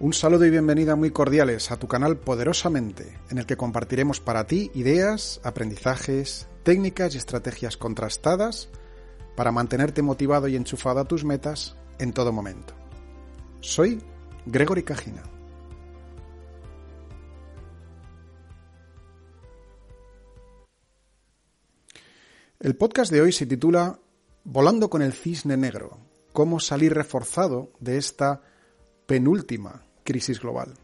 Un saludo y bienvenida muy cordiales a tu canal Poderosamente, en el que compartiremos para ti ideas, aprendizajes, técnicas y estrategias contrastadas para mantenerte motivado y enchufado a tus metas en todo momento. Soy Gregory Cajina. El podcast de hoy se titula Volando con el cisne negro, cómo salir reforzado de esta penúltima crisis global.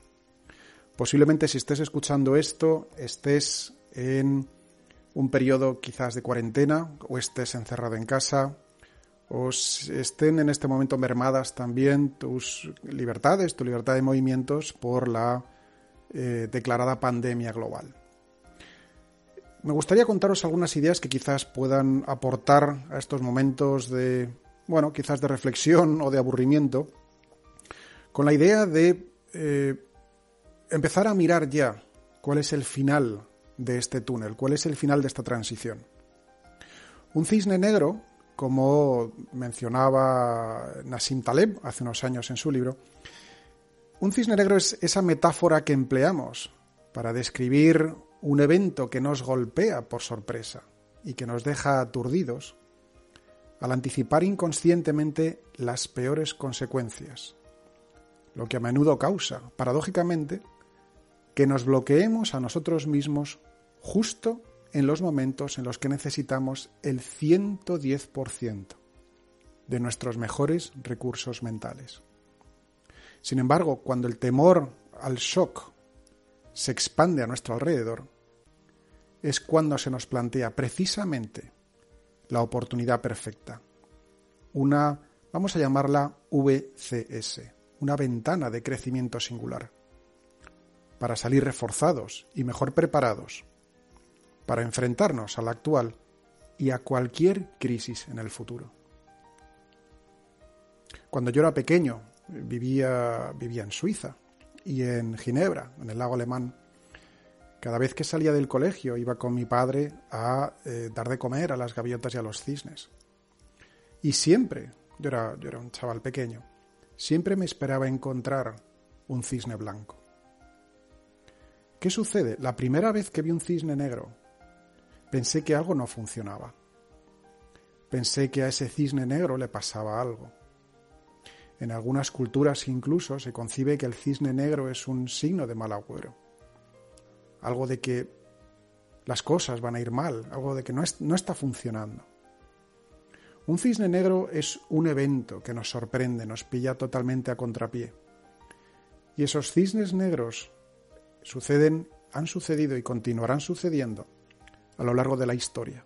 Posiblemente si estés escuchando esto, estés en un periodo quizás de cuarentena o estés encerrado en casa o estén en este momento mermadas también tus libertades, tu libertad de movimientos por la eh, declarada pandemia global. Me gustaría contaros algunas ideas que quizás puedan aportar a estos momentos de, bueno, quizás de reflexión o de aburrimiento, con la idea de eh, empezar a mirar ya cuál es el final de este túnel, cuál es el final de esta transición. Un cisne negro, como mencionaba Nassim Taleb hace unos años en su libro, un cisne negro es esa metáfora que empleamos para describir un evento que nos golpea por sorpresa y que nos deja aturdidos al anticipar inconscientemente las peores consecuencias, lo que a menudo causa, paradójicamente, que nos bloqueemos a nosotros mismos justo en los momentos en los que necesitamos el 110% de nuestros mejores recursos mentales. Sin embargo, cuando el temor al shock se expande a nuestro alrededor, es cuando se nos plantea precisamente la oportunidad perfecta. Una, vamos a llamarla VCS, una ventana de crecimiento singular, para salir reforzados y mejor preparados, para enfrentarnos a la actual y a cualquier crisis en el futuro. Cuando yo era pequeño, vivía, vivía en Suiza y en Ginebra, en el lago alemán. Cada vez que salía del colegio iba con mi padre a eh, dar de comer a las gaviotas y a los cisnes. Y siempre, yo era, yo era un chaval pequeño, siempre me esperaba encontrar un cisne blanco. ¿Qué sucede? La primera vez que vi un cisne negro, pensé que algo no funcionaba. Pensé que a ese cisne negro le pasaba algo. En algunas culturas incluso se concibe que el cisne negro es un signo de mal agüero. Algo de que las cosas van a ir mal, algo de que no, no está funcionando. Un cisne negro es un evento que nos sorprende, nos pilla totalmente a contrapié. Y esos cisnes negros suceden, han sucedido y continuarán sucediendo a lo largo de la historia,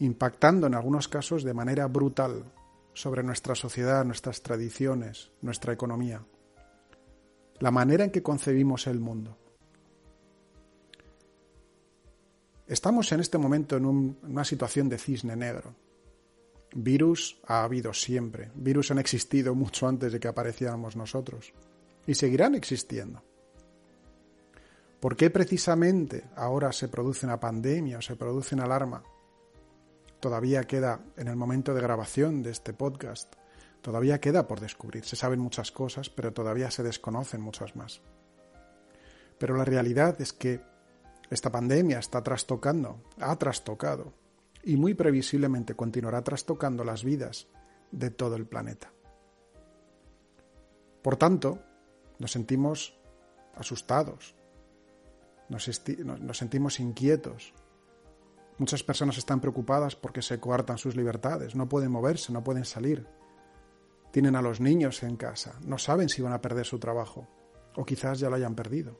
impactando en algunos casos de manera brutal sobre nuestra sociedad, nuestras tradiciones, nuestra economía, la manera en que concebimos el mundo. Estamos en este momento en, una situación de cisne negro. Virus ha habido siempre. Virus han existido mucho antes de que apareciéramos nosotros. Y seguirán existiendo. ¿Por qué precisamente ahora se produce una pandemia o se produce una alarma? todavía queda en el momento de grabación de este podcast, todavía queda por descubrir. Se saben muchas cosas, pero todavía se desconocen muchas más. Pero la realidad es que esta pandemia está trastocando, ha trastocado y muy previsiblemente continuará trastocando las vidas de todo el planeta. Por tanto, nos sentimos asustados, nos, sentimos inquietos, Muchas personas están preocupadas porque se coartan sus libertades, no pueden moverse, no pueden salir. Tienen a los niños en casa, no saben si van a perder su trabajo o quizás ya lo hayan perdido.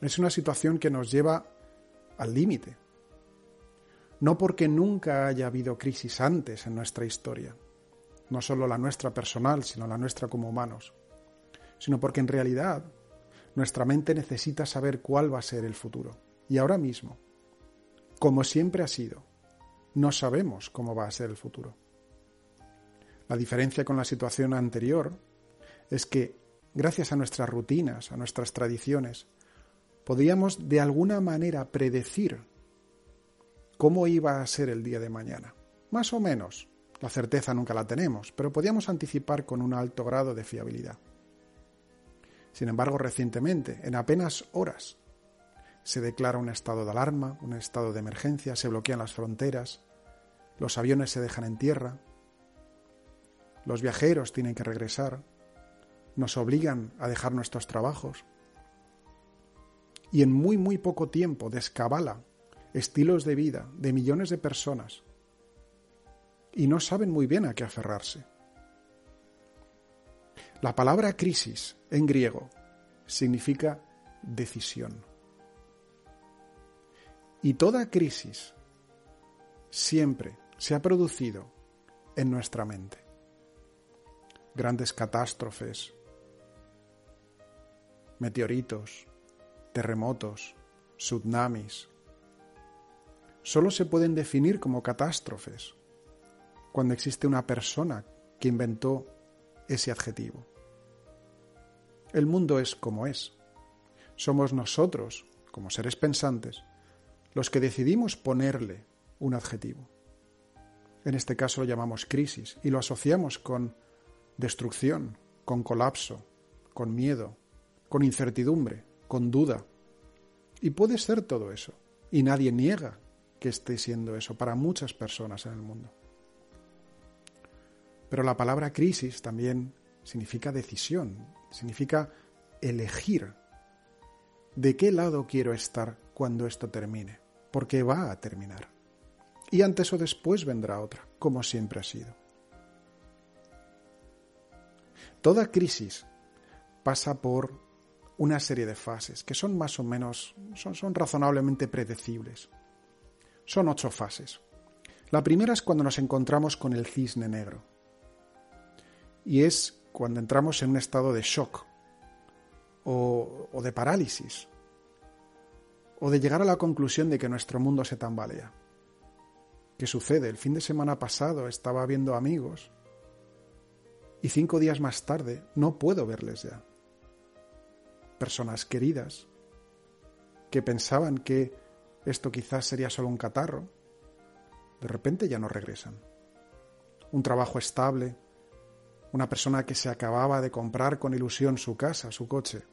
Es una situación que nos lleva al límite. No porque nunca haya habido crisis antes en nuestra historia, no solo la nuestra personal, sino la nuestra como humanos, sino porque en realidad nuestra mente necesita saber cuál va a ser el futuro. Y ahora mismo, como siempre ha sido, no sabemos cómo va a ser el futuro. La diferencia con la situación anterior es que, gracias a nuestras rutinas, a nuestras tradiciones, podíamos de alguna manera predecir cómo iba a ser el día de mañana. Más o menos. La certeza nunca la tenemos, pero podíamos anticipar con un alto grado de fiabilidad. Sin embargo, recientemente, en apenas horas, se declara un estado de alarma, un estado de emergencia, se bloquean las fronteras, los aviones se dejan en tierra, los viajeros tienen que regresar, nos obligan a dejar nuestros trabajos y en muy muy poco tiempo descabala estilos de vida de millones de personas y no saben muy bien a qué aferrarse. La palabra crisis en griego significa decisión. Y toda crisis siempre se ha producido en nuestra mente. Grandes catástrofes, meteoritos, terremotos, tsunamis, solo se pueden definir como catástrofes cuando existe una persona que inventó ese adjetivo. El mundo es como es. Somos nosotros, como seres pensantes, los que decidimos ponerle un adjetivo. En este caso lo llamamos crisis y lo asociamos con destrucción, con colapso, con miedo, con incertidumbre, con duda. Y puede ser todo eso. Y nadie niega que esté siendo eso para muchas personas en el mundo. Pero la palabra crisis también significa decisión, significa elegir de qué lado quiero estar cuando esto termine, porque va a terminar. Y antes o después vendrá otra, como siempre ha sido. Toda crisis pasa por una serie de fases que son más o menos, son, son razonablemente predecibles. Son ocho fases. La primera es cuando nos encontramos con el cisne negro. Y es cuando entramos en un estado de shock o, de parálisis o de llegar a la conclusión de que nuestro mundo se tambalea. ¿Qué sucede? El fin de semana pasado estaba viendo amigos y cinco días más tarde no puedo verles ya. Personas queridas que pensaban que esto quizás sería solo un catarro, de repente ya no regresan. Un trabajo estable, una persona que se acababa de comprar con ilusión su casa, su coche.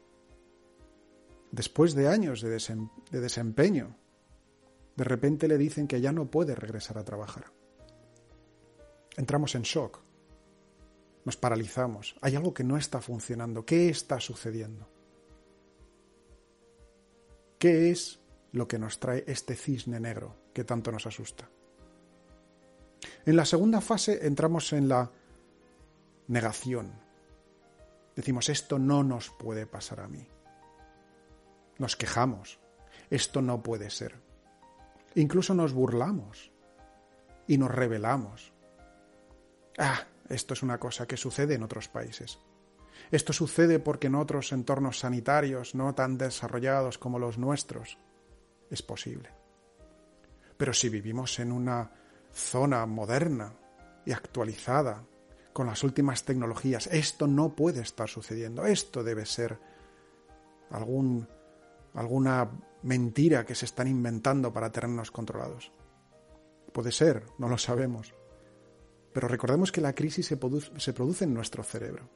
Después de años de, desempeño, de repente le dicen que ya no puede regresar a trabajar. Entramos en shock, nos paralizamos, hay algo que no está funcionando, ¿qué está sucediendo? ¿Qué es lo que nos trae este cisne negro que tanto nos asusta? En la segunda fase entramos en la negación. Decimos, esto no nos puede pasar a mí. Nos quejamos, esto no puede ser. Incluso nos burlamos y nos rebelamos. Ah, esto es una cosa que sucede en otros países. Esto sucede porque en otros entornos sanitarios no tan desarrollados como los nuestros es posible. Pero si vivimos en una zona moderna y actualizada, con las últimas tecnologías. Esto no puede estar sucediendo. Esto debe ser algún, alguna mentira que se están inventando para tenernos controlados. Puede ser, no lo sabemos. Pero recordemos que la crisis se produce, se produce en nuestro cerebro.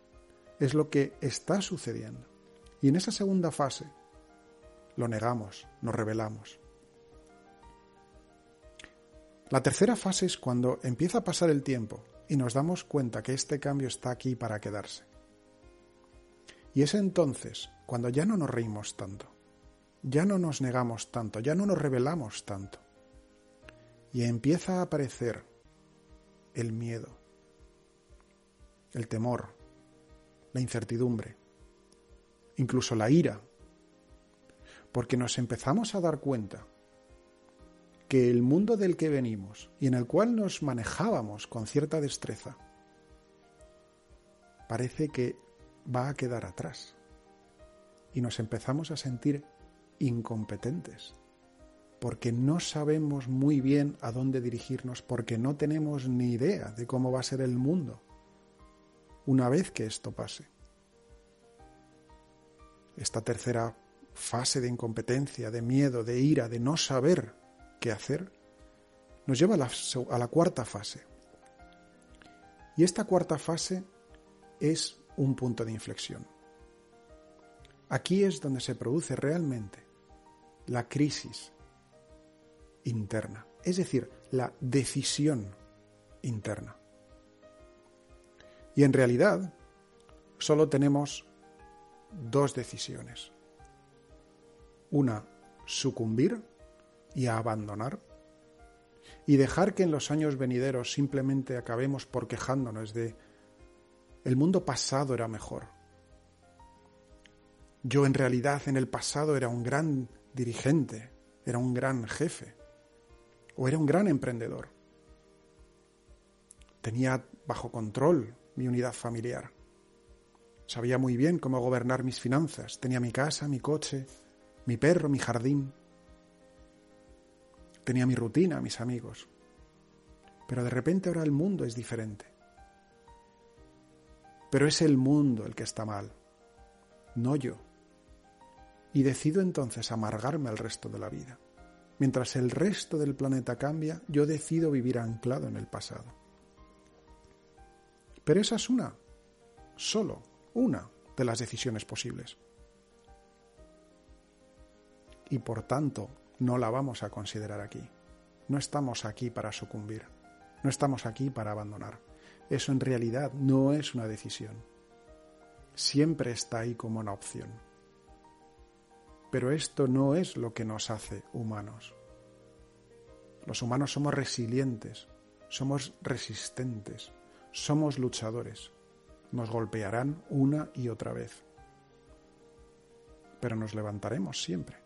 Es lo que está sucediendo. Y en esa segunda fase lo negamos, nos rebelamos. La tercera fase es cuando empieza a pasar el tiempo y nos damos cuenta que este cambio está aquí para quedarse. Y es entonces cuando ya no nos reímos tanto, ya no nos negamos tanto, ya no nos rebelamos tanto. Y empieza a aparecer el miedo, el temor, la incertidumbre, incluso la ira, porque nos empezamos a dar cuenta que el mundo del que venimos y en el cual nos manejábamos con cierta destreza parece que va a quedar atrás y nos empezamos a sentir incompetentes porque no sabemos muy bien a dónde dirigirnos, porque no tenemos ni idea de cómo va a ser el mundo una vez que esto pase. Esta tercera fase de incompetencia, de miedo, de ira, de no saber qué hacer, nos lleva a la, cuarta fase. Y esta cuarta fase es un punto de inflexión. Aquí es donde se produce realmente la crisis interna, es decir, la decisión interna. Y en realidad solo tenemos dos decisiones. Una, sucumbir y abandonar. Y dejar que en los años venideros simplemente acabemos por quejándonos de el mundo pasado era mejor. Yo en realidad en el pasado era un gran dirigente, era un gran jefe o era un gran emprendedor. Tenía bajo control mi unidad familiar. Sabía muy bien cómo gobernar mis finanzas. Tenía mi casa, mi coche, mi perro, mi jardín. Tenía mi rutina, mis amigos. Pero de repente ahora el mundo es diferente. Pero es el mundo el que está mal, no yo. Y decido entonces amargarme al resto de la vida. Mientras el resto del planeta cambia, yo decido vivir anclado en el pasado. Pero esa es una, solo una de las decisiones posibles. Y por tanto, no la vamos a considerar aquí. No estamos aquí para sucumbir. No estamos aquí para abandonar. Eso en realidad no es una decisión. Siempre está ahí como una opción. Pero esto no es lo que nos hace humanos. Los humanos somos resilientes, somos resistentes, somos luchadores. Nos golpearán una y otra vez. Pero nos levantaremos siempre.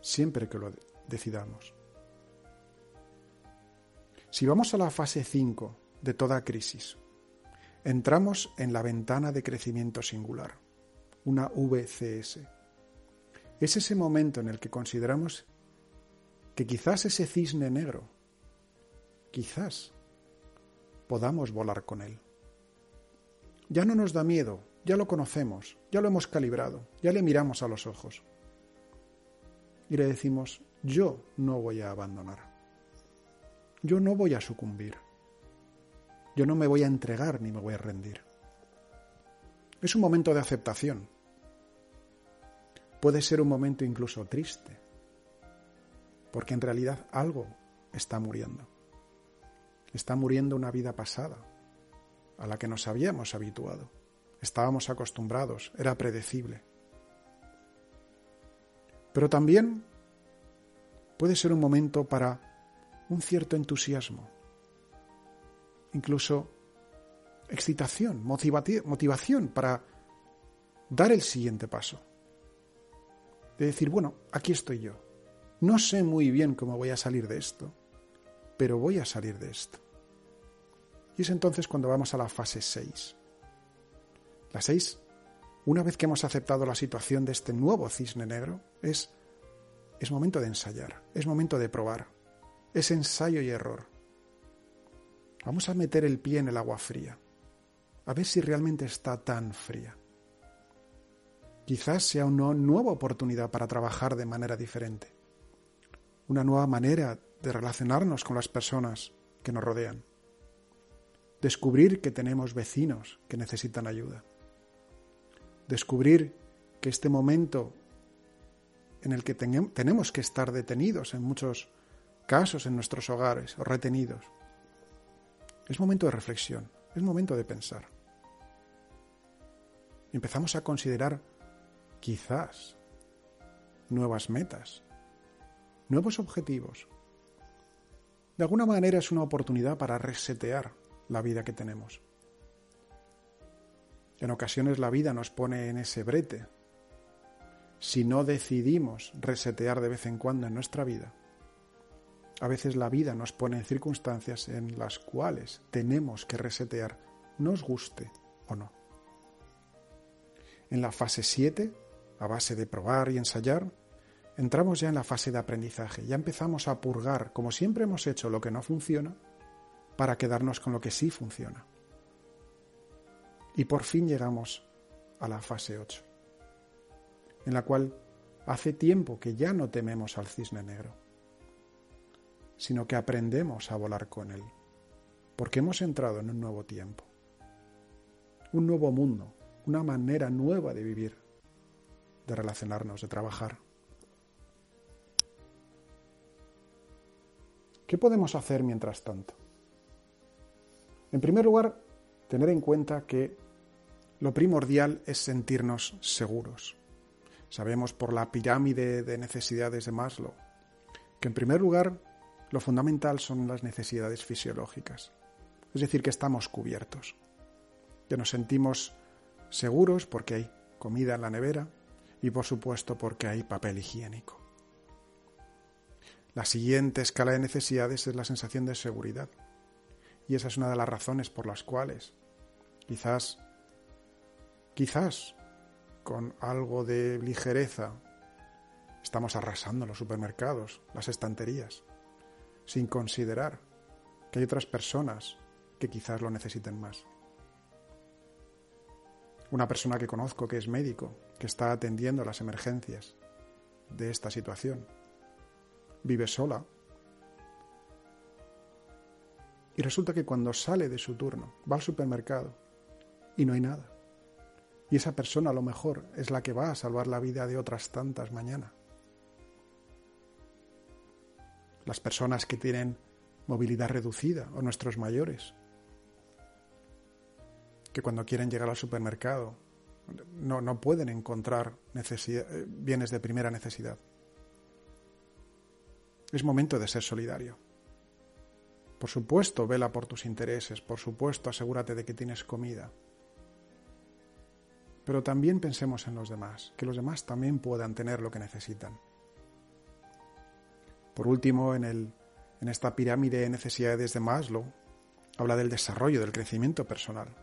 Siempre que lo decidamos. Si vamos a la fase 5 de toda crisis, entramos en la ventana de crecimiento singular, una VCS. Es ese momento en el que consideramos que quizás ese cisne negro, quizás podamos volar con él. Ya no nos da miedo, ya lo conocemos, ya lo hemos calibrado, ya le miramos a los ojos. Y le decimos, yo no voy a abandonar. Yo no voy a sucumbir. Yo no me voy a entregar ni me voy a rendir. Es un momento de aceptación. Puede ser un momento incluso triste, porque en realidad algo está muriendo. Está muriendo una vida pasada, a la que nos habíamos habituado. Estábamos acostumbrados, era predecible. Pero también puede ser un momento para un cierto entusiasmo, incluso excitación, motivación para dar el siguiente paso. De decir, bueno, aquí estoy yo. No sé muy bien cómo voy a salir de esto, pero voy a salir de esto. Y es entonces cuando vamos a la fase 6. La 6, una vez que hemos aceptado la situación de este nuevo cisne negro, es, es momento de ensayar, es momento de probar, es ensayo y error. Vamos a meter el pie en el agua fría, a ver si realmente está tan fría. Quizás sea una nueva oportunidad para trabajar de manera diferente, una nueva manera de relacionarnos con las personas que nos rodean. Descubrir que tenemos vecinos que necesitan ayuda. Descubrir que este momento en el que tenemos que estar detenidos en muchos casos en nuestros hogares o retenidos, es momento de reflexión, es momento de pensar. empezamos a considerar quizás nuevas metas, nuevos objetivos, de alguna manera es una oportunidad para resetear la vida que tenemos. En ocasiones la vida nos pone en ese brete. Si no decidimos resetear de vez en cuando en nuestra vida, A veces la vida nos pone en circunstancias en las cuales tenemos que resetear, nos guste o no. En la fase 7, a base de probar y ensayar, entramos ya en la fase de aprendizaje. Ya empezamos a purgar, como siempre hemos hecho, lo que no funciona para quedarnos con lo que sí funciona. Y por fin llegamos a la fase 8, en la cual hace tiempo que ya no tememos al cisne negro, sino que aprendemos a volar con él, porque hemos entrado en un nuevo tiempo, un nuevo mundo, una manera nueva de vivir, de relacionarnos, de trabajar. ¿Qué podemos hacer mientras tanto? En primer lugar, tener en cuenta que lo primordial es sentirnos seguros. Sabemos por la pirámide de necesidades de Maslow que en primer lugar lo fundamental son las necesidades fisiológicas, es decir, que estamos cubiertos, que nos sentimos seguros porque hay comida en la nevera y por supuesto porque hay papel higiénico. La siguiente escala de necesidades es la sensación de seguridad. Y esa es una de las razones por las cuales quizás, quizás con algo de ligereza estamos arrasando los supermercados, las estanterías, sin considerar que hay otras personas que quizás lo necesiten más. Una persona que conozco que es médico, que está atendiendo las emergencias de esta situación, vive sola. Y resulta que cuando sale de su turno, va al supermercado y no hay nada. Y esa persona a lo mejor es la que va a salvar la vida de otras tantas mañana. Las personas que tienen movilidad reducida o nuestros mayores, que cuando quieren llegar al supermercado no, no pueden encontrar eh, bienes de primera necesidad. Es momento de ser solidario. Por supuesto, vela por tus intereses, por supuesto, asegúrate de que tienes comida. Pero también pensemos en los demás, que los demás también puedan tener lo que necesitan. Por último, en, el, en esta pirámide de necesidades de Maslow, habla del desarrollo, del crecimiento personal.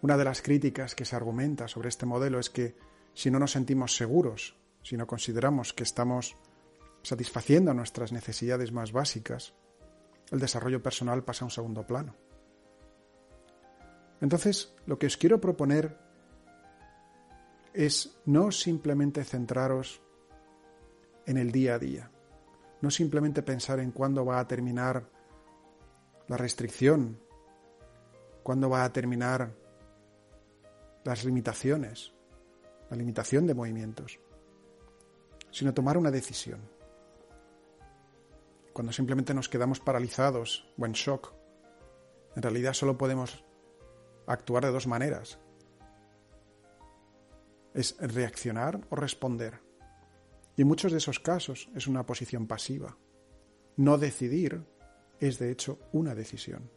Una de las críticas que se argumenta sobre este modelo es que si no nos sentimos seguros, si no consideramos que estamos satisfaciendo nuestras necesidades más básicas, el desarrollo personal pasa a un segundo plano. Entonces, lo que os quiero proponer es no simplemente centraros en el día a día, no simplemente pensar en cuándo va a terminar la restricción, cuándo va a terminar las limitaciones, la limitación de movimientos, sino tomar una decisión cuando simplemente nos quedamos paralizados o en shock. En realidad solo podemos actuar de dos maneras. Es reaccionar o responder. Y en muchos de esos casos es una posición pasiva. No decidir es de hecho una decisión.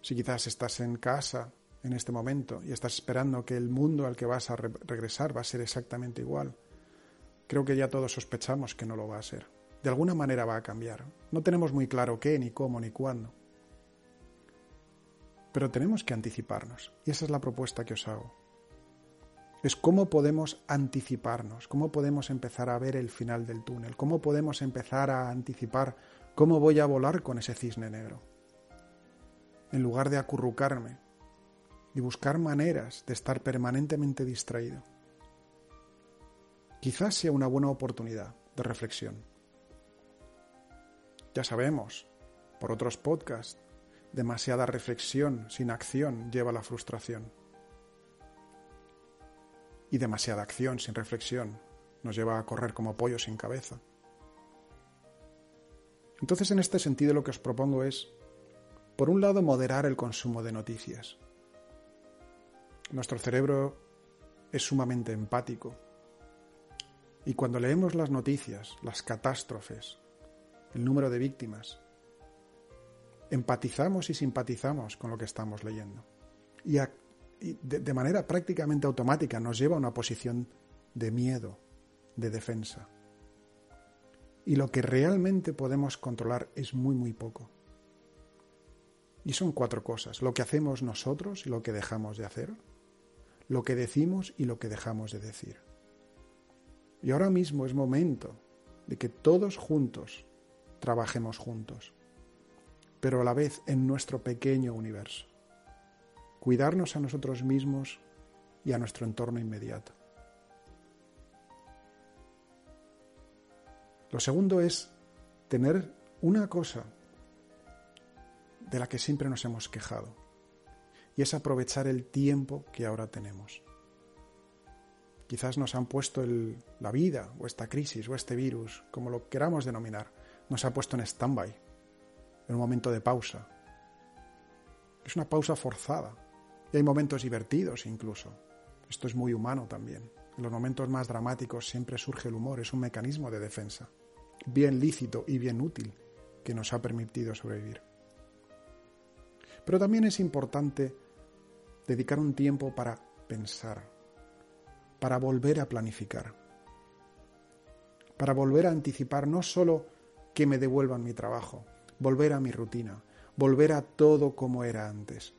Si quizás estás en casa en este momento y estás esperando que el mundo al que vas a regresar va a ser exactamente igual, creo que ya todos sospechamos que no lo va a ser de alguna manera va a cambiar. No tenemos muy claro qué, ni cómo, ni cuándo. Pero tenemos que anticiparnos. Y esa es la propuesta que os hago. Es cómo podemos anticiparnos, cómo podemos empezar a ver el final del túnel, cómo podemos empezar a anticipar cómo voy a volar con ese cisne negro. En lugar de acurrucarme y buscar maneras de estar permanentemente distraído. Quizás sea una buena oportunidad de reflexión. Ya sabemos, por otros podcasts, demasiada reflexión sin acción lleva a la frustración. Y demasiada acción sin reflexión nos lleva a correr como pollo sin cabeza. Entonces, en este sentido, lo que os propongo es, por un lado, moderar el consumo de noticias. Nuestro cerebro es sumamente empático. Y cuando leemos las noticias, las catástrofes, el número de víctimas. Empatizamos y simpatizamos con lo que estamos leyendo. Y, de, manera prácticamente automática nos lleva a una posición de miedo, de defensa. y lo que realmente podemos controlar es muy, muy poco. Y son cuatro cosas, lo que hacemos nosotros y lo que dejamos de hacer, lo que decimos y lo que dejamos de decir. Y ahora mismo es momento de que todos juntos trabajemos juntos, pero a la vez en nuestro pequeño universo. Cuidarnos a nosotros mismos y a nuestro entorno inmediato. Lo segundo es tener una cosa de la que siempre nos hemos quejado, y es aprovechar el tiempo que ahora tenemos. Quizás nos han puesto la vida, o esta crisis, o este virus, como lo queramos denominar, nos ha puesto en stand-by, en un momento de pausa. Es una pausa forzada, y hay momentos divertidos incluso. Esto es muy humano también. En los momentos más dramáticos siempre surge el humor, es un mecanismo de defensa, bien lícito y bien útil, que nos ha permitido sobrevivir. Pero también es importante dedicar un tiempo para pensar, para volver a planificar, para volver a anticipar no solo que me devuelvan mi trabajo, volver a mi rutina, volver a todo como era antes,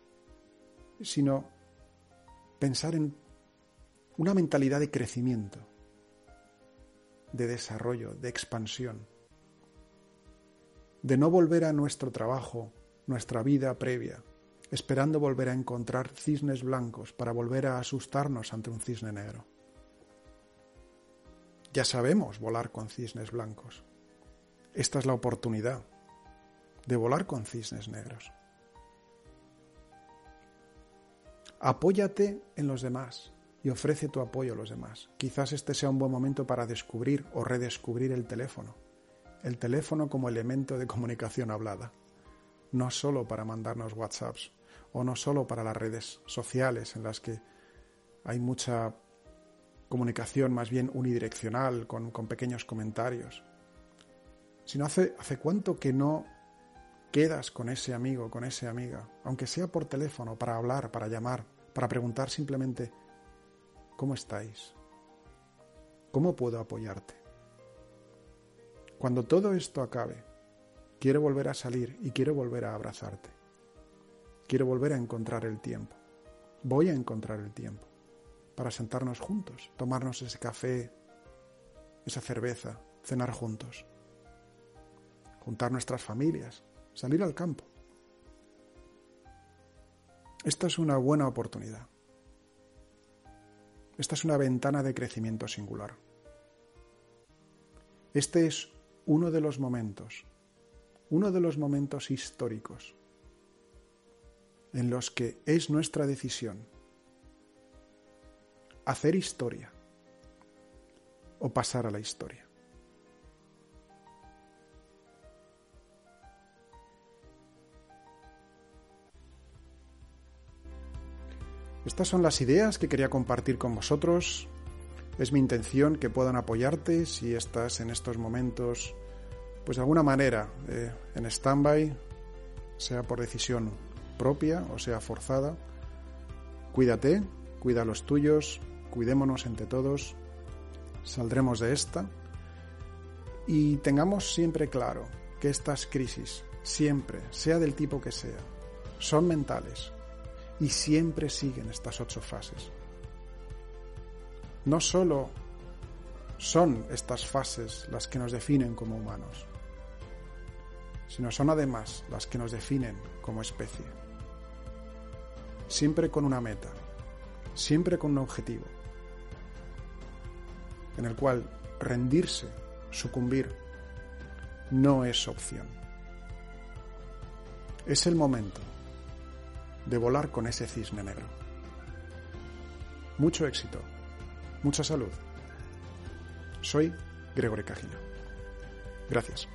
sino pensar en una mentalidad de crecimiento, de desarrollo, de expansión, de no volver a nuestro trabajo, nuestra vida previa, esperando volver a encontrar cisnes blancos para volver a asustarnos ante un cisne negro. Ya sabemos volar con cisnes blancos. Esta es la oportunidad de volar con cisnes negros. Apóyate en los demás y ofrece tu apoyo a los demás. Quizás este sea un buen momento para descubrir o redescubrir el teléfono. El teléfono como elemento de comunicación hablada. No solo para mandarnos WhatsApps o no solo para las redes sociales en las que hay mucha comunicación más bien unidireccional, con, pequeños comentarios, sino hace, hace cuánto que no quedas con ese amigo, con esa amiga, aunque sea por teléfono, para hablar, para llamar, para preguntar simplemente, ¿cómo estáis? ¿Cómo puedo apoyarte? Cuando todo esto acabe, quiero volver a salir y quiero volver a abrazarte. Quiero volver a encontrar el tiempo. Voy a encontrar el tiempo para sentarnos juntos, tomarnos ese café, esa cerveza, cenar juntos, juntar nuestras familias, salir al campo. Esta es una buena oportunidad. Esta es una ventana de crecimiento singular. Este es uno de los momentos, uno de los momentos históricos en los que es nuestra decisión hacer historia o pasar a la historia. Estas son las ideas que quería compartir con vosotros. Es mi intención que puedan apoyarte si estás en estos momentos, pues de alguna manera, eh, en stand-by, sea por decisión propia o sea forzada. Cuídate, cuida a los tuyos, cuidémonos entre todos, saldremos de esta y tengamos siempre claro que estas crisis, siempre, sea del tipo que sea, son mentales y siempre siguen estas ocho fases. No solo son estas fases las que nos definen como humanos, sino son además las que nos definen como especie. Siempre con una meta, siempre con un objetivo, en el cual rendirse, sucumbir, no es opción. Es el momento de volar con ese cisne negro. Mucho éxito, mucha salud. Soy Gregory Cajina. Gracias.